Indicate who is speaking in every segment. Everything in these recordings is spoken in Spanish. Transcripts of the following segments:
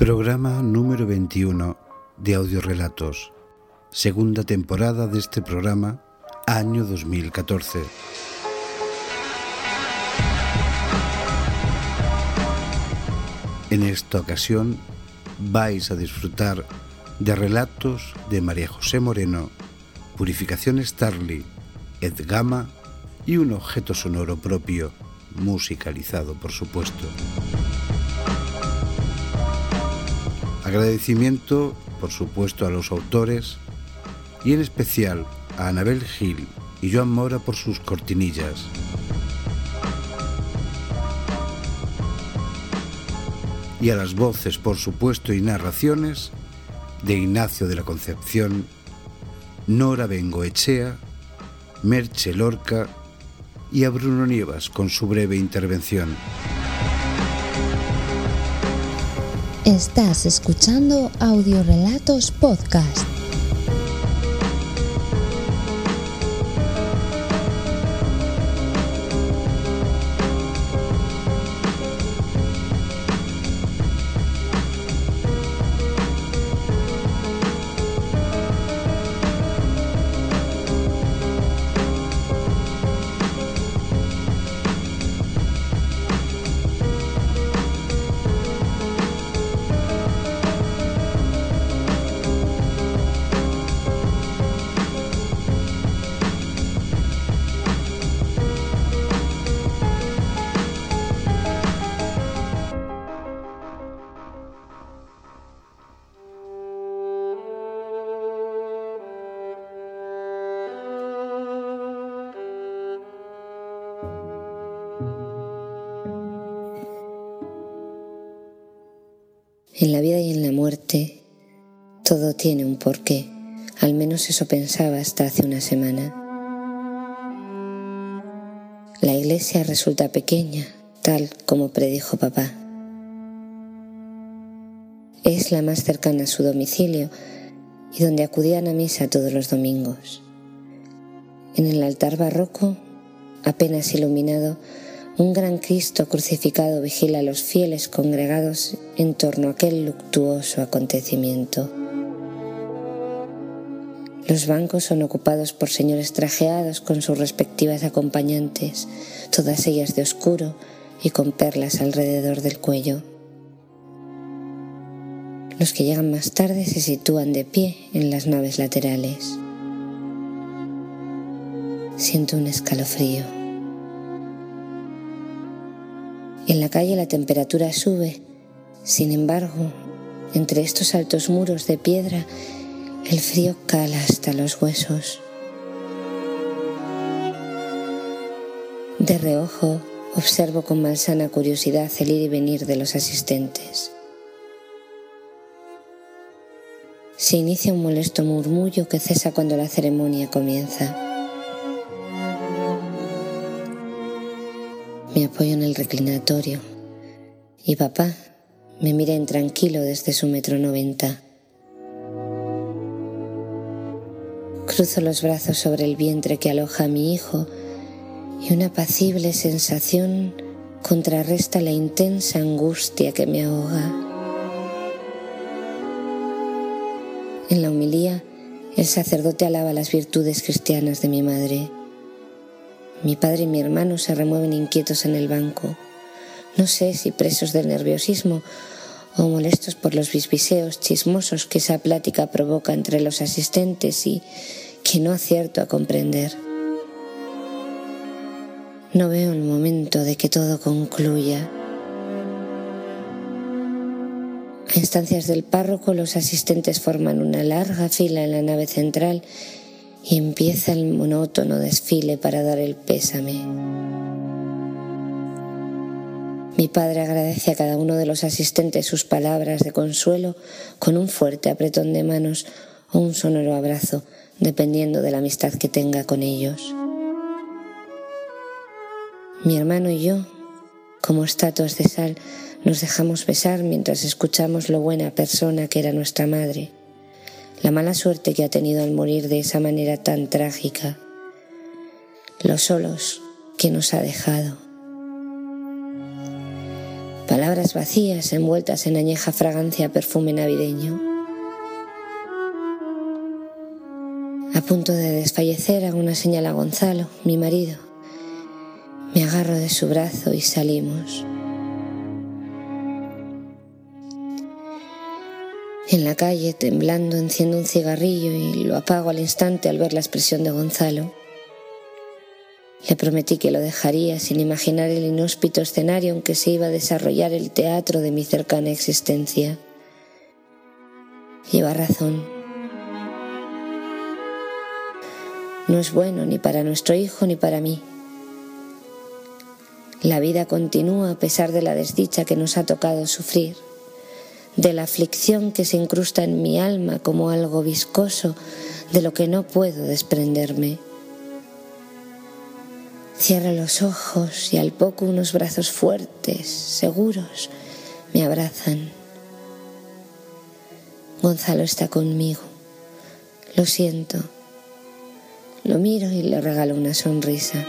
Speaker 1: Programa número 21 de Audiorelatos, segunda temporada de este programa, año 2014. En esta ocasión vais a disfrutar de relatos de María José Moreno, Purificación Starly, Ed Gama y un objeto sonoro propio, musicalizado por supuesto. Agradecimiento, por supuesto, a los autores y en especial a Anabel Gil y Joan Mora por sus cortinillas. Y a las voces, por supuesto, y narraciones de Ignacio de la Concepción, Nora Bengoechea, Merche Lorca y a Bruno Nievas con su breve intervención.
Speaker 2: Estás escuchando Audiorelatos Podcast.
Speaker 3: En la vida y en la muerte todo tiene un porqué, al menos eso pensaba hasta hace una semana. La iglesia resulta pequeña, tal como predijo papá. Es la más cercana a su domicilio y donde acudían a misa todos los domingos. En el altar barroco, apenas iluminado, un gran Cristo crucificado vigila a los fieles congregados en torno a aquel luctuoso acontecimiento. Los bancos son ocupados por señores trajeados con sus respectivas acompañantes, todas ellas de oscuro y con perlas alrededor del cuello. Los que llegan más tarde se sitúan de pie en las naves laterales. Siento un escalofrío. En la calle la temperatura sube, sin embargo, entre estos altos muros de piedra, el frío cala hasta los huesos. De reojo, observo con malsana curiosidad el ir y venir de los asistentes. Se inicia un molesto murmullo que cesa cuando la ceremonia comienza. Me apoyo en el reclinatorio y papá me mira intranquilo desde su metro noventa. Cruzo los brazos sobre el vientre que aloja a mi hijo y una apacible sensación contrarresta la intensa angustia que me ahoga. En la humilía, el sacerdote alaba las virtudes cristianas de mi madre. Mi padre y mi hermano se remueven inquietos en el banco. No sé si presos del nerviosismo o molestos por los bisbiseos chismosos que esa plática provoca entre los asistentes y que no acierto a comprender. No veo el momento de que todo concluya. A instancias del párroco, los asistentes forman una larga fila en la nave central y empieza el monótono desfile para dar el pésame. Mi padre agradece a cada uno de los asistentes sus palabras de consuelo con un fuerte apretón de manos o un sonoro abrazo, dependiendo de la amistad que tenga con ellos. Mi hermano y yo, como estatuas de sal, nos dejamos besar mientras escuchamos lo buena persona que era nuestra madre la mala suerte que ha tenido al morir de esa manera tan trágica, los solos que nos ha dejado. Palabras vacías envueltas en añeja fragancia perfume navideño. A punto de desfallecer hago una señal a Gonzalo, mi marido. Me agarro de su brazo y salimos. En la calle, temblando, enciendo un cigarrillo y lo apago al instante al ver la expresión de Gonzalo. Le prometí que lo dejaría sin imaginar el inhóspito escenario en que se iba a desarrollar el teatro de mi cercana existencia. Lleva razón. No es bueno ni para nuestro hijo ni para mí. La vida continúa a pesar de la desdicha que nos ha tocado sufrir de la aflicción que se incrusta en mi alma como algo viscoso de lo que no puedo desprenderme. Cierro los ojos y al poco unos brazos fuertes, seguros, me abrazan. Gonzalo está conmigo. Lo siento. Lo miro y le regalo una sonrisa.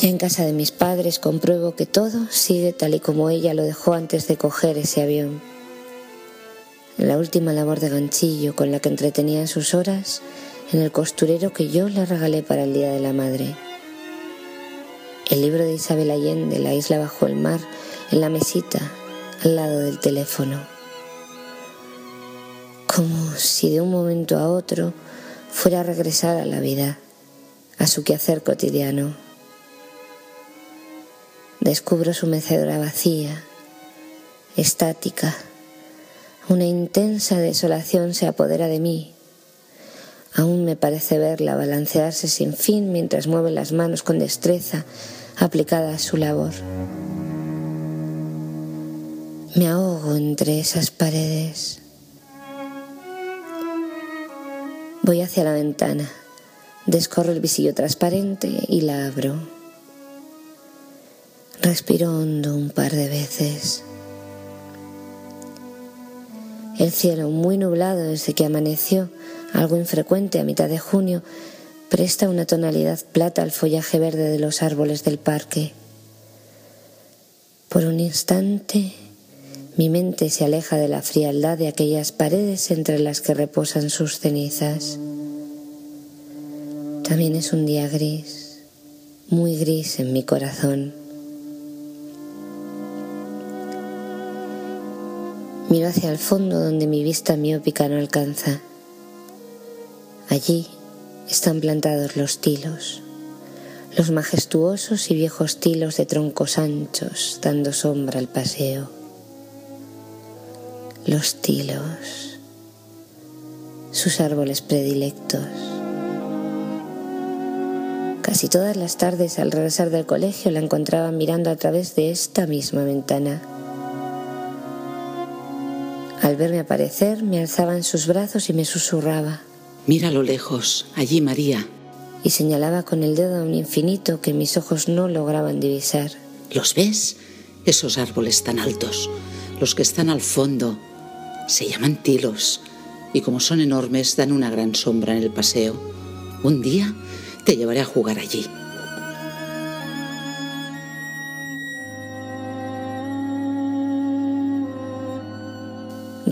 Speaker 3: Ya en casa de mis padres compruebo que todo sigue tal y como ella lo dejó antes de coger ese avión. La última labor de ganchillo con la que entretenía sus horas en el costurero que yo le regalé para el Día de la Madre. El libro de Isabel Allende, La isla bajo el mar, en la mesita, al lado del teléfono. Como si de un momento a otro fuera a regresar a la vida, a su quehacer cotidiano. Descubro su mecedora vacía, estática. Una intensa desolación se apodera de mí. Aún me parece verla balancearse sin fin mientras mueve las manos con destreza aplicada a su labor. Me ahogo entre esas paredes. Voy hacia la ventana, descorro el visillo transparente y la abro. Respiro hondo un par de veces. El cielo, muy nublado desde que amaneció, algo infrecuente a mitad de junio, presta una tonalidad plata al follaje verde de los árboles del parque. Por un instante, mi mente se aleja de la frialdad de aquellas paredes entre las que reposan sus cenizas. También es un día gris, muy gris en mi corazón. Miro hacia el fondo donde mi vista miópica no alcanza. Allí están plantados los tilos, los majestuosos y viejos tilos de troncos anchos dando sombra al paseo. Los tilos, sus árboles predilectos. Casi todas las tardes al regresar del colegio la encontraba mirando a través de esta misma ventana al verme aparecer, me alzaba en sus brazos y me susurraba.
Speaker 4: Mira a lo lejos, allí María.
Speaker 3: Y señalaba con el dedo a un infinito que mis ojos no lograban divisar.
Speaker 4: ¿Los ves? Esos árboles tan altos, los que están al fondo, se llaman tilos y como son enormes dan una gran sombra en el paseo. Un día te llevaré a jugar allí.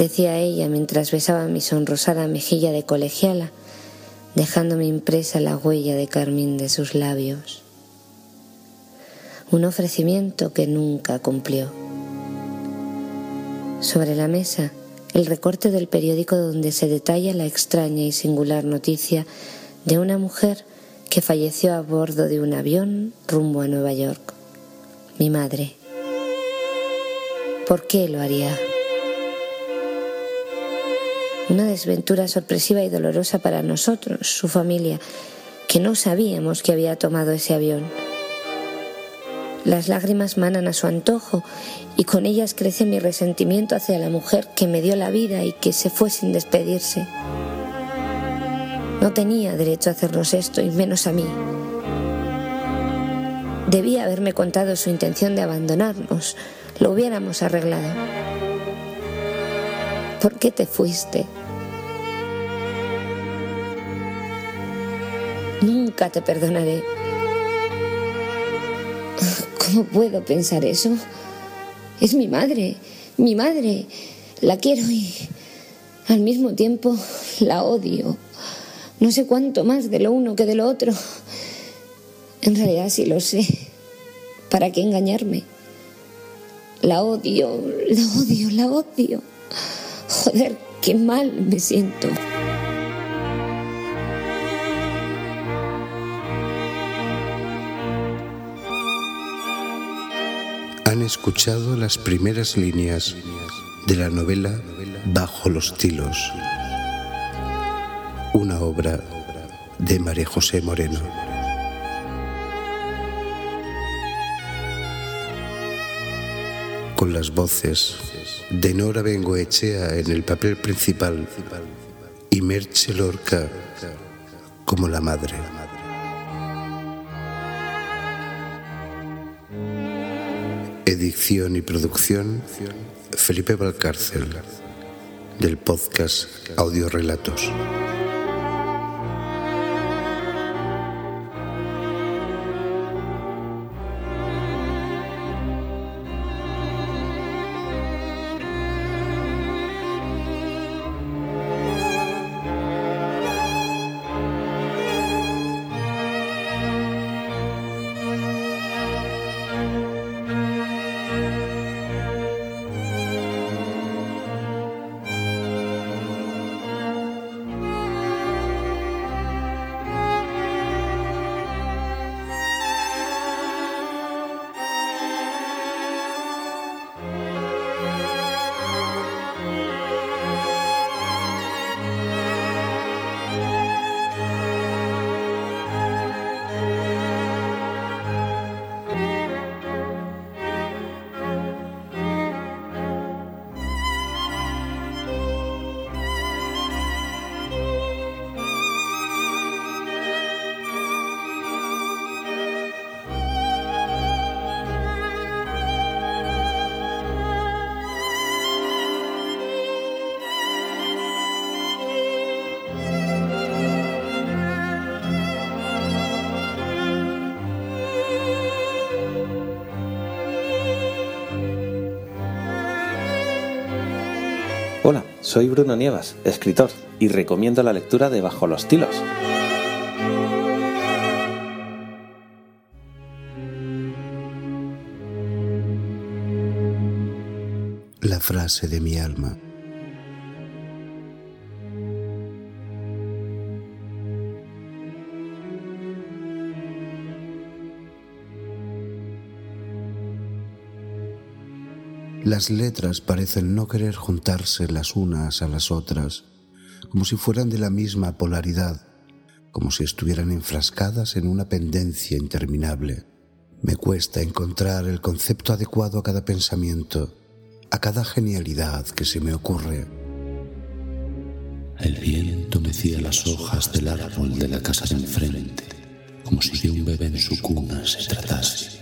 Speaker 3: Decía ella mientras besaba mi sonrosada mejilla de colegiala, dejándome impresa la huella de carmín de sus labios. Un ofrecimiento que nunca cumplió. Sobre la mesa, el recorte del periódico donde se detalla la extraña y singular noticia de una mujer que falleció a bordo de un avión rumbo a Nueva York. Mi madre. ¿Por qué lo haría? Una desventura sorpresiva y dolorosa para nosotros, su familia, que no sabíamos que había tomado ese avión. Las lágrimas manan a su antojo y con ellas crece mi resentimiento hacia la mujer que me dio la vida y que se fue sin despedirse. No tenía derecho a hacernos esto y menos a mí. Debía haberme contado su intención de abandonarnos. Lo hubiéramos arreglado. ¿Por qué te fuiste? Nunca te perdonaré. ¿Cómo puedo pensar eso? Es mi madre, mi madre. La quiero y al mismo tiempo la odio. No sé cuánto más de lo uno que de lo otro. En realidad sí lo sé. ¿Para qué engañarme? La odio, la odio, la odio. Joder, qué mal me siento.
Speaker 1: Han escuchado las primeras líneas de la novela Bajo los tilos, una obra de María José Moreno. Con las voces de Nora Bengoechea en el papel principal y Merche Lorca como la madre. Edición y producción Felipe Valcárcel del podcast Audio Relatos.
Speaker 5: Hola, soy Bruno Nievas, escritor, y recomiendo la lectura de Bajo los Tilos.
Speaker 1: La frase de mi alma. Las letras parecen no querer juntarse las unas a las otras, como si fueran de la misma polaridad, como si estuvieran enfrascadas en una pendencia interminable. Me cuesta encontrar el concepto adecuado a cada pensamiento, a cada genialidad que se me ocurre.
Speaker 6: El viento mecía las hojas del árbol de la casa de enfrente, como si de un bebé en su cuna se tratase.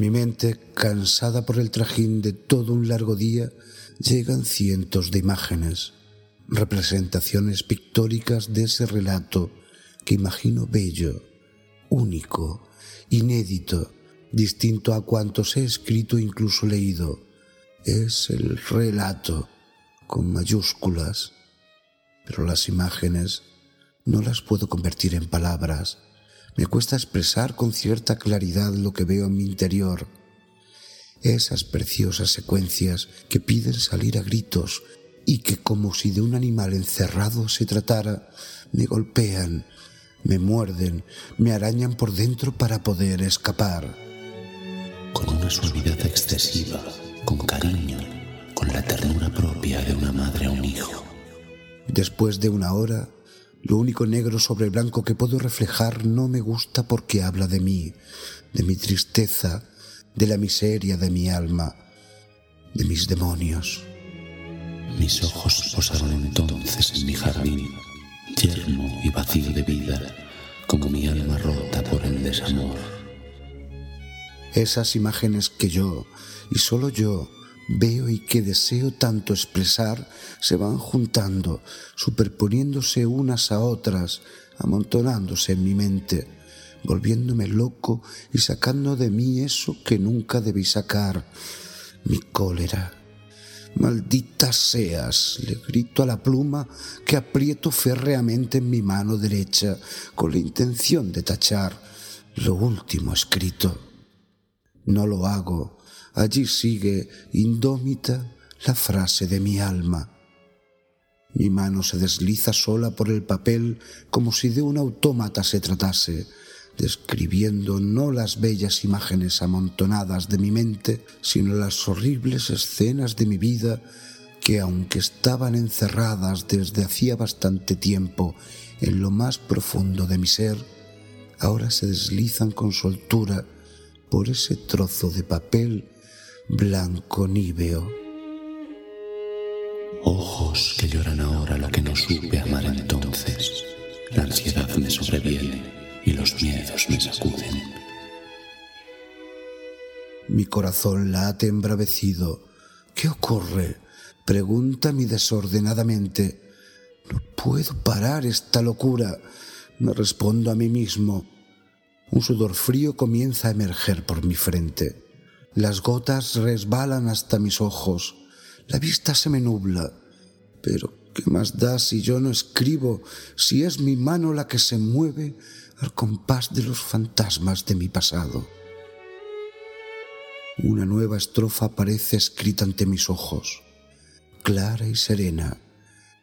Speaker 1: Mi mente, cansada por el trajín de todo un largo día, llegan cientos de imágenes, representaciones pictóricas de ese relato que imagino bello, único, inédito, distinto a cuantos he escrito e incluso leído. Es el relato con mayúsculas, pero las imágenes no las puedo convertir en palabras me cuesta expresar con cierta claridad lo que veo en mi interior. Esas preciosas secuencias que piden salir a gritos y que como si de un animal encerrado se tratara, me golpean, me muerden, me arañan por dentro para poder escapar.
Speaker 6: Con una suavidad excesiva, con cariño, con la ternura propia de una madre a un hijo.
Speaker 1: Después de una hora, lo único negro sobre blanco que puedo reflejar no me gusta porque habla de mí, de mi tristeza, de la miseria de mi alma, de mis demonios.
Speaker 6: Mis ojos posaron entonces en mi jardín, yermo y vacío de vida, como mi alma rota por el desamor.
Speaker 1: Esas imágenes que yo, y solo yo, veo y que deseo tanto expresar se van juntando, superponiéndose unas a otras, amontonándose en mi mente, volviéndome loco y sacando de mí eso que nunca debí sacar, mi cólera. Maldita seas, le grito a la pluma que aprieto férreamente en mi mano derecha con la intención de tachar lo último escrito. No lo hago. Allí sigue indómita la frase de mi alma. Mi mano se desliza sola por el papel como si de un autómata se tratase, describiendo no las bellas imágenes amontonadas de mi mente, sino las horribles escenas de mi vida que, aunque estaban encerradas desde hacía bastante tiempo en lo más profundo de mi ser, ahora se deslizan con soltura por ese trozo de papel blanco níveo.
Speaker 6: Ojos que lloran ahora lo que no supe amar entonces. La ansiedad me sobreviene y los miedos me sacuden.
Speaker 1: Mi corazón late embravecido. ¿Qué ocurre? Pregunta mi desordenadamente. No puedo parar esta locura. Me respondo a mí mismo. Un sudor frío comienza a emerger por mi frente. Las gotas resbalan hasta mis ojos. La vista se me nubla. Pero, ¿qué más da si yo no escribo, si es mi mano la que se mueve al compás de los fantasmas de mi pasado? Una nueva estrofa aparece escrita ante mis ojos, clara y serena,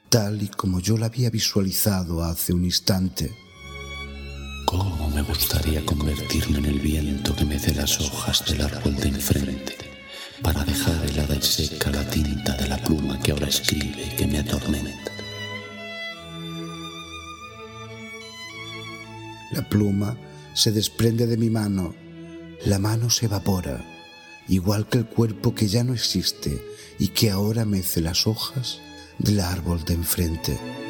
Speaker 1: tal y como yo la había visualizado hace un instante.
Speaker 6: ¿Cómo me gustaría convertirme en el viento que mece las hojas del árbol de enfrente para dejar helada y seca la tinta de la pluma que ahora escribe y que me atormenta?
Speaker 1: La pluma se desprende de mi mano, la mano se evapora, igual que el cuerpo que ya no existe y que ahora mece las hojas del árbol de enfrente.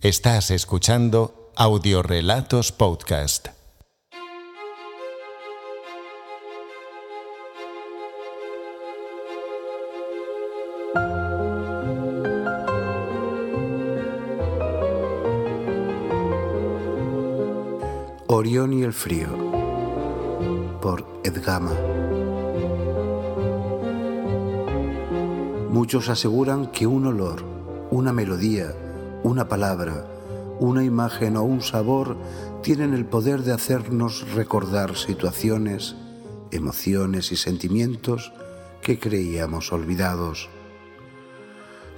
Speaker 7: Estás escuchando Audiorelatos Podcast.
Speaker 1: Orión y el frío por Edgama. Muchos aseguran que un olor, una melodía, una palabra, una imagen o un sabor tienen el poder de hacernos recordar situaciones, emociones y sentimientos que creíamos olvidados.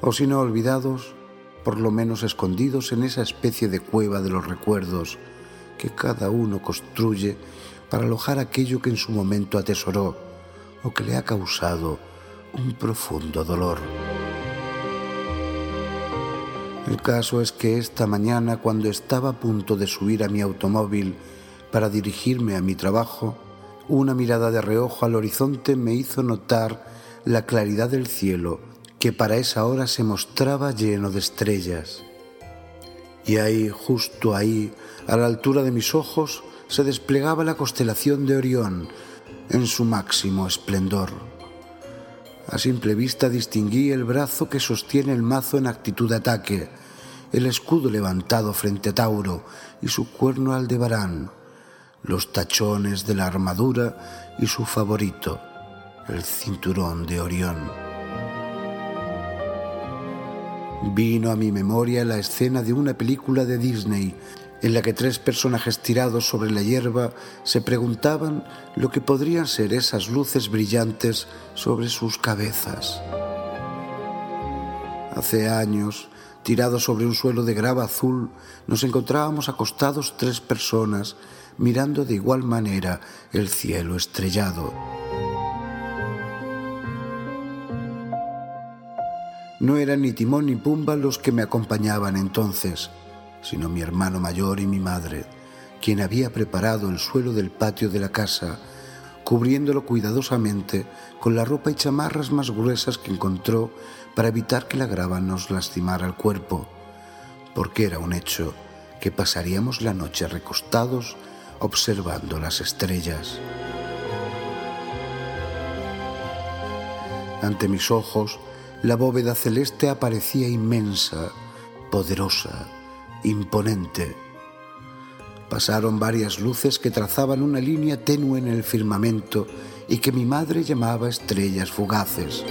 Speaker 1: O si no olvidados, por lo menos escondidos en esa especie de cueva de los recuerdos que cada uno construye para alojar aquello que en su momento atesoró o que le ha causado un profundo dolor. El caso es que esta mañana, cuando estaba a punto de subir a mi automóvil para dirigirme a mi trabajo, una mirada de reojo al horizonte me hizo notar la claridad del cielo que para esa hora se mostraba lleno de estrellas. Y ahí, justo ahí, a la altura de mis ojos, se desplegaba la constelación de Orión en su máximo esplendor. A simple vista distinguí el brazo que sostiene el mazo en actitud de ataque, el escudo levantado frente a Tauro y su cuerno Aldebarán, los tachones de la armadura y su favorito, el cinturón de Orión. Vino a mi memoria la escena de una película de Disney en la que tres personajes tirados sobre la hierba se preguntaban lo que podrían ser esas luces brillantes sobre sus cabezas. Hace años, tirados sobre un suelo de grava azul, nos encontrábamos acostados tres personas mirando de igual manera el cielo estrellado. No eran ni Timón ni Pumba los que me acompañaban entonces, sino mi hermano mayor y mi madre, quien había preparado el suelo del patio de la casa, cubriéndolo cuidadosamente con la ropa y chamarras más gruesas que encontró para evitar que la grava nos lastimara el cuerpo, porque era un hecho que pasaríamos la noche recostados observando las estrellas. Ante mis ojos, la bóveda celeste aparecía inmensa, poderosa, imponente. Pasaron varias luces que trazaban una línea tenue en el firmamento y que mi madre llamaba estrellas fugaces.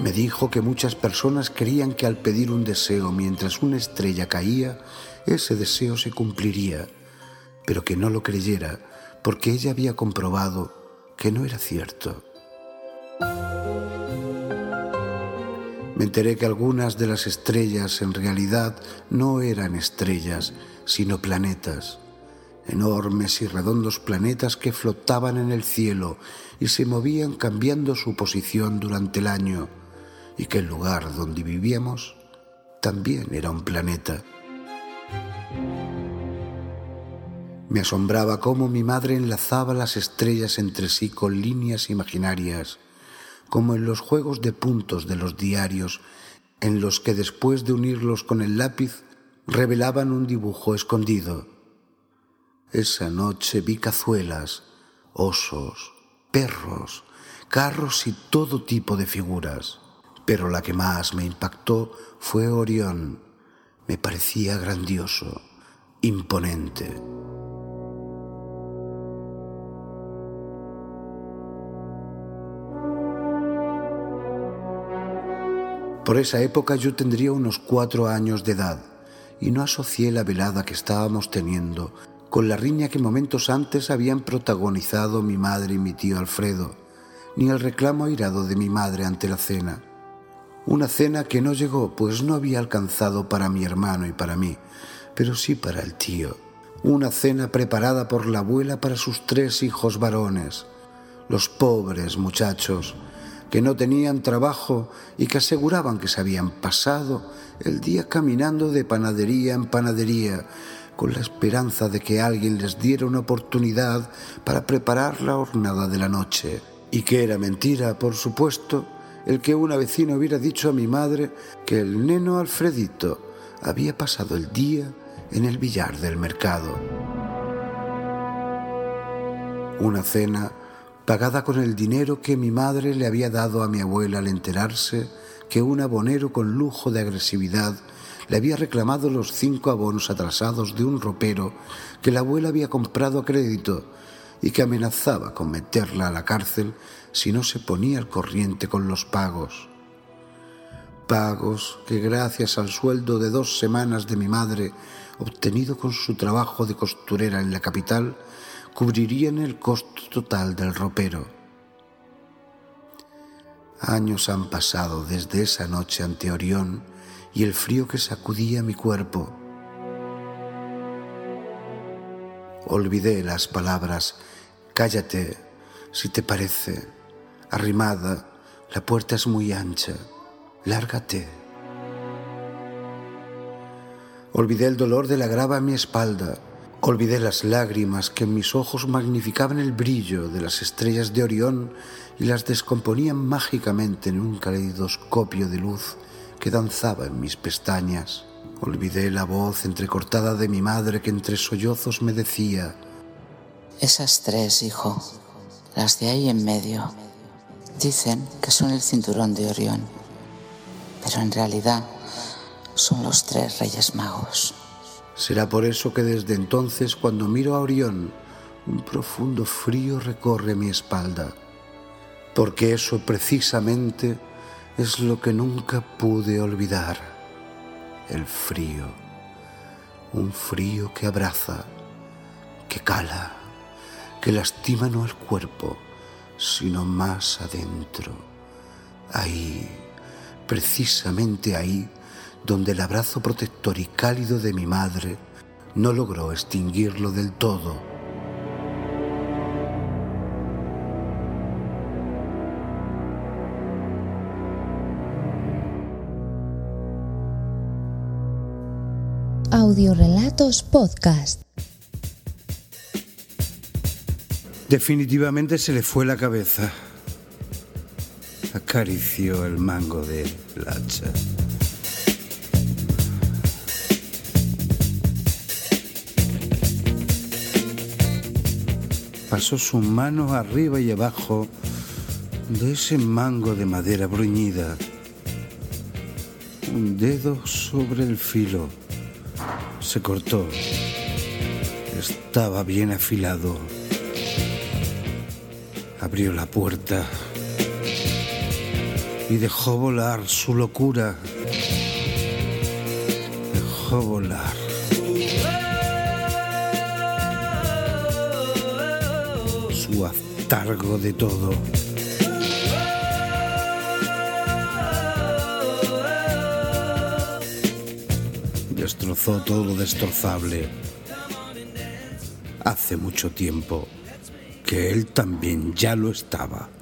Speaker 1: Me dijo que muchas personas creían que al pedir un deseo mientras una estrella caía, ese deseo se cumpliría, pero que no lo creyera porque ella había comprobado que no era cierto. Me enteré que algunas de las estrellas en realidad no eran estrellas, sino planetas, enormes y redondos planetas que flotaban en el cielo y se movían cambiando su posición durante el año, y que el lugar donde vivíamos también era un planeta. Me asombraba cómo mi madre enlazaba las estrellas entre sí con líneas imaginarias como en los juegos de puntos de los diarios, en los que después de unirlos con el lápiz revelaban un dibujo escondido. Esa noche vi cazuelas, osos, perros, carros y todo tipo de figuras, pero la que más me impactó fue Orión. Me parecía grandioso, imponente. Por esa época yo tendría unos cuatro años de edad y no asocié la velada que estábamos teniendo con la riña que momentos antes habían protagonizado mi madre y mi tío Alfredo, ni el reclamo airado de mi madre ante la cena. Una cena que no llegó, pues no había alcanzado para mi hermano y para mí, pero sí para el tío. Una cena preparada por la abuela para sus tres hijos varones, los pobres muchachos, que no tenían trabajo y que aseguraban que se habían pasado el día caminando de panadería en panadería, con la esperanza de que alguien les diera una oportunidad para preparar la hornada de la noche. Y que era mentira, por supuesto, el que una vecina hubiera dicho a mi madre que el neno Alfredito había pasado el día en el billar del mercado. Una cena pagada con el dinero que mi madre le había dado a mi abuela al enterarse que un abonero con lujo de agresividad le había reclamado los cinco abonos atrasados de un ropero que la abuela había comprado a crédito y que amenazaba con meterla a la cárcel si no se ponía al corriente con los pagos. pagos que gracias al sueldo de dos semanas de mi madre, obtenido con su trabajo de costurera en la capital, cubrirían el costo total del ropero. Años han pasado desde esa noche ante Orión y el frío que sacudía mi cuerpo. Olvidé las palabras, cállate, si te parece, arrimada, la puerta es muy ancha, lárgate. Olvidé el dolor de la grava en mi espalda, olvidé las lágrimas que en mis ojos magnificaban el brillo de las estrellas de Orión y las descomponían mágicamente en un caleidoscopio de luz que danzaba en mis pestañas. Olvidé la voz entrecortada de mi madre que entre sollozos me decía,
Speaker 4: Esas tres, hijo, las de ahí en medio, dicen que son el cinturón de Orión, pero en realidad son los tres reyes magos.
Speaker 1: Será por eso que desde entonces cuando miro a Orión, un profundo frío recorre mi espalda, porque eso precisamente es lo que nunca pude olvidar. El frío, un frío que abraza, que cala, que lastima no el cuerpo, sino más adentro, ahí, precisamente ahí, donde el abrazo protector y cálido de mi madre no logró extinguirlo del todo
Speaker 2: Audiorelatos Podcast.
Speaker 1: Definitivamente se le fue la cabeza. Acarició el mango de la hacha. Pasó su mano arriba y abajo de ese mango de madera bruñida. Un dedo sobre el filo se cortó. Estaba bien afilado. Abrió la puerta y dejó volar su locura. Dejó volar. Su atargo de todo. destrozó todo lo destrozable. Hace mucho tiempo que él también ya lo estaba.